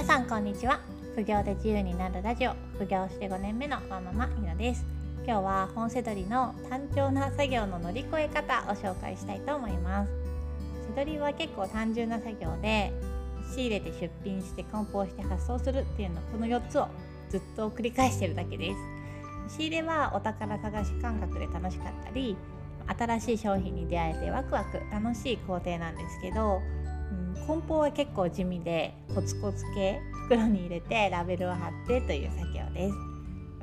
皆さんこんにちは。副業で自由になるラジオ。副業して5年目のワンママひなです。今日は本セドリの単調な作業の乗り越え方を紹介したいと思います。セドリは結構単純な作業で仕入れて出品して梱包して発送するっていうのこの4つをずっと繰り返してるだけです。仕入れはお宝探し感覚で楽しかったり新しい商品に出会えてワクワク楽しい工程なんですけど、梱包は結構地味でコツコツ系袋に入れてラベルを貼ってという作業です。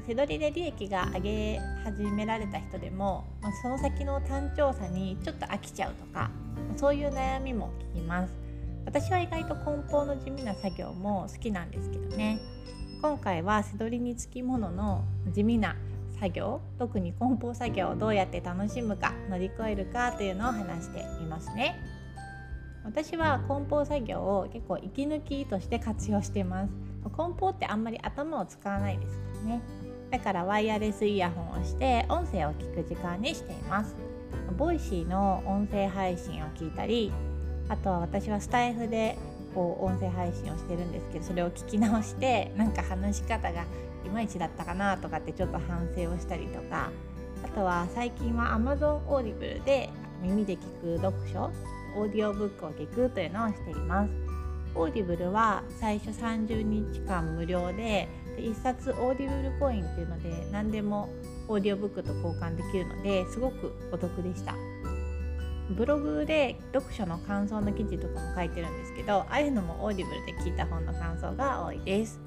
手取りで利益が上げ始められた人でも、まあ、その先の単調さにちょっと飽きちゃうとかそういう悩みも聞きます。私は意外と梱包の地味な作業も好きなんですけどね。今回は背取りにつきものの地味な作業特に梱包作業をどうやって楽しむか乗り越えるかというのを話してみますね。私は梱包作業を結構息抜きとして活用してます。梱包ってあんまり頭を使わないですからね。だからワイヤレスイヤホンをして音声を聞く時間にしています。 Voicy の音声配信を聞いたりあとは私はスタエフでこう音声配信をしてるんですけどそれを聞き直してなんか話し方がいまいちだったかなとかってちょっと反省をしたりとか。あとは最近は Amazon Audible で耳で聞く読書。オーディオブックを聞くというのをしています。 Audible は最初30日間無料でで1冊 Audible コインっていうので何でもオーディオブックと交換できるのですごくお得でした。ブログで読書の感想の記事とかも書いてるんですけどああいうのも Audible で聞いた本の感想が多いです。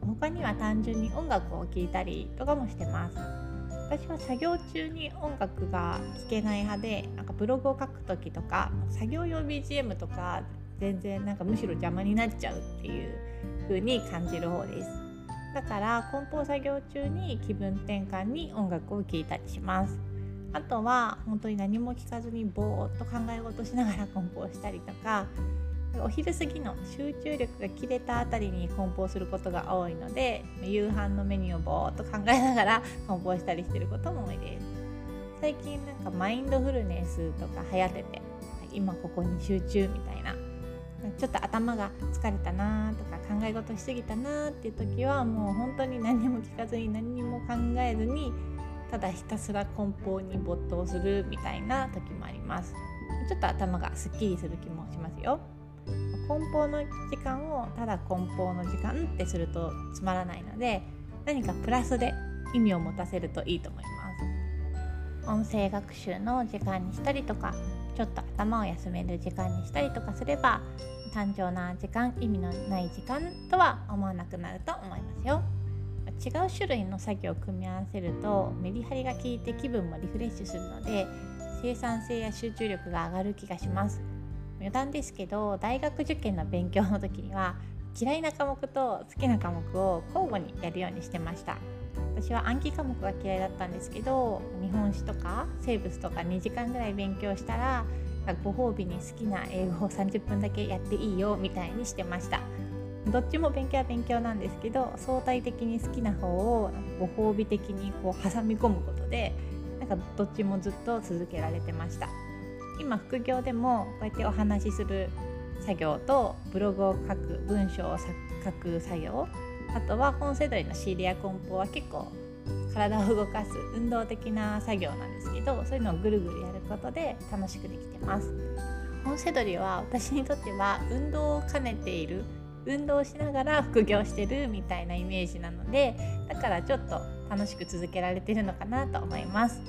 他には単純に音楽を聴いたりとかもしてます。私は作業中に音楽が聴けない派でなんかブログを書く時とか作業用 BGM とか全然なんかむしろ邪魔になっちゃうっていう風に感じる方です。だから梱包作業中に気分転換に音楽を聴いたりします。あとは本当に何も聞かずにぼーっと考え事しながら梱包したりとかお昼過ぎの集中力が切れたあたりに梱包することが多いので夕飯のメニューをぼーっと考えながら 梱包したりしてることも多いです。最近なんかマインドフルネスとか流行ってて今ここに集中みたいな。ちょっと頭が疲れたなとか考え事しすぎたなっていう時はもう本当に何も聞かずに何も考えずにただひたすら梱包に没頭するみたいな時もあります。ちょっと頭がすっきりする気もしますよ。梱包の時間をただ梱包の時間ってするとつまらないので何かプラスで意味を持たせるといいと思います。音声学習の時間にしたりとかちょっと頭を休める時間にしたりとかすれば単調な時間意味のない時間とは思わなくなると思いますよ。違う種類の作業を組み合わせるとメリハリが効いて気分もリフレッシュするので生産性や集中力が上がる気がします。余談ですけど大学受験の勉強の時には嫌いな科目と好きな科目を交互にやるようにしてました。私は暗記科目が嫌いだったんですけど日本史とか生物とか2時間ぐらい勉強したらご褒美に好きな英語を30分だけやっていいよみたいにしてました。どっちも勉強は勉強なんですけど相対的に好きな方をご褒美的にこう挟み込むことでなんかどっちもずっと続けられてました。今副業でもこうやってお話しする作業とブログを書く文章を書く作業あとは本世代の仕入れや梱包は結構体を動かす運動的な作業なんですけどそういうのをぐるぐるやることで楽しくできてます。本セドリは私にとっては運動を兼ねている運動しながら副業してるみたいなイメージなのでだからちょっと楽しく続けられてるのかなと思います。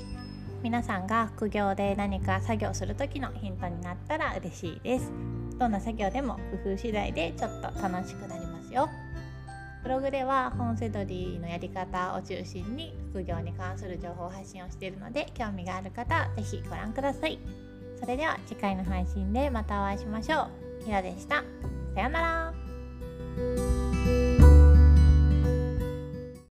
皆さんが副業で何か作業する時のヒントになったら嬉しいです。どんな作業でも工夫次第でちょっと楽しくなりますよ。ブログでは本セドリのやり方を中心に副業に関する情報発信をしているので興味がある方は是非ご覧ください。それでは次回の配信でまたお会いしましょう。ひらでした。さようなら。